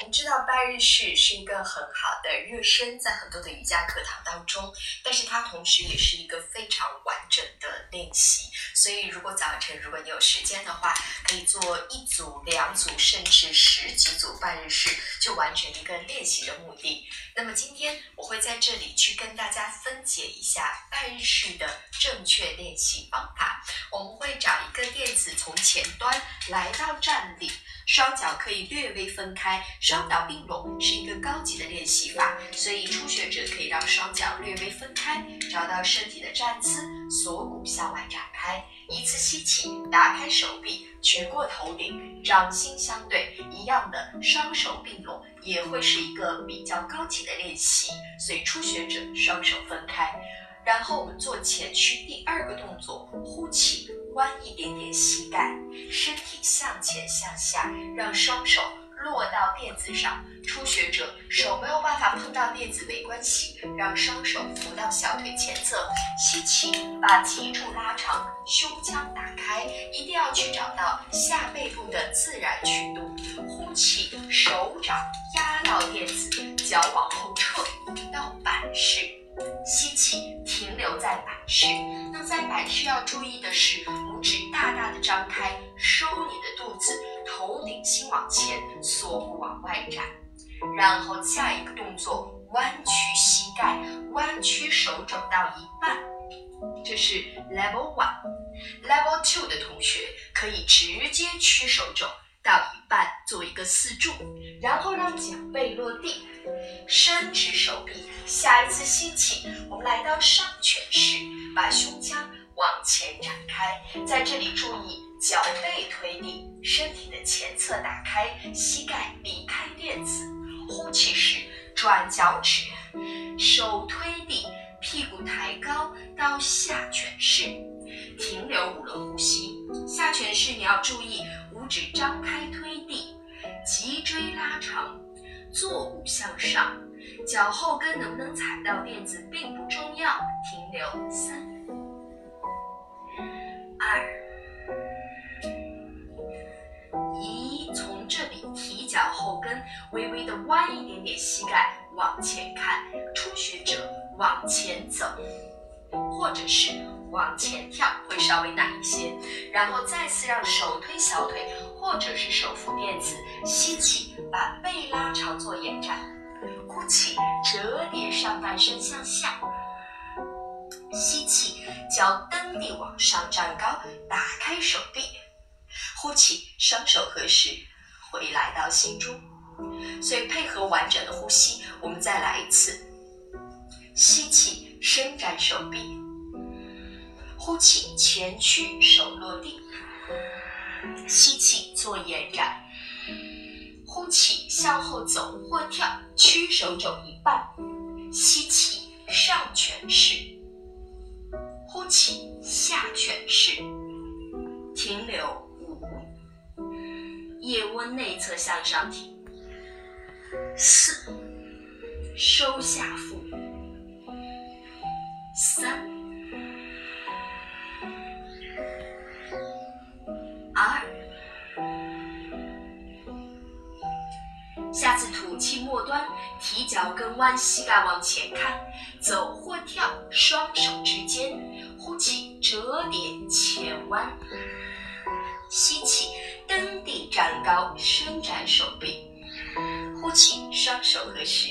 我们知道拜日式是一个很好的热身，在很多的瑜伽课堂当中，但是它同时也是一个非常完整的练习。所以，如果早晨如果你有时间的话，可以做一组、两组，甚至十几组拜日式，就完成一个练习的目的。那么今天我会在这里去跟大家分解一下拜日式的正确练习方法。我们会找一个垫子，从前端来到站立。双脚可以略微分开，双脚并拢是一个高级的练习法，所以初学者可以让双脚略微分开，找到身体的站姿，锁骨向外展开，一次吸气，打开手臂，举过头顶，掌心相对，一样的双手并拢，也会是一个比较高级的练习，所以初学者双手分开，然后我们做前屈第二个动作，呼气。弯一点点膝盖，身体向前向下，让双手落到垫子上。初学者手没有办法碰到垫子没关系，让双手扶到小腿前侧，吸气，把脊柱拉长，胸腔打开，一定要去找到下背部的自然曲度。呼气，手掌压到垫子，脚往后撤到板式。吸气，停留在板式。那在板式要注意的是，拇指大大的张开，收你的肚子，头顶心往前，锁骨往外展。然后下一个动作，弯曲膝盖，弯曲手肘到一半。这是 level one。level two 的同学可以直接屈手肘到一半，做一个四柱，然后让脚背落地。伸直手臂，下一次吸气，我们来到上犬式，把胸腔往前展开，在这里注意脚背推地，身体的前侧打开，膝盖离开垫子。呼气时转脚趾，手推地，屁股抬高到下犬式，停留五轮呼吸。下犬式你要注意五指张开推地，脊椎拉长。坐骨向上，脚后跟能不能踩到垫子并不重要。停留三、二、一，从这里提脚后跟，微微的弯一点点膝盖往前看。初学者往前走，或者是往前跳，会稍微难一些。然后再次让手推小腿。或者是手扶垫子，吸气，把背拉长做延展；呼气，折叠上半身向下。吸气，脚蹬地往上站高，打开手臂。呼气，双手合十，回来到心中。所以配合完整的呼吸，我们再来一次。吸气，伸展手臂；呼气，前屈，手落地。吸气做延展，呼气向后走或跳，屈手肘一半。吸气上犬式，呼气下犬式。停留五，腋窝内侧向上提。四，收下腹。三。二下次吐气末端，提脚跟弯膝盖往前看，走或跳，双手之间，呼气折叠前弯，吸气蹬地站高，伸展手臂，呼气双手合十。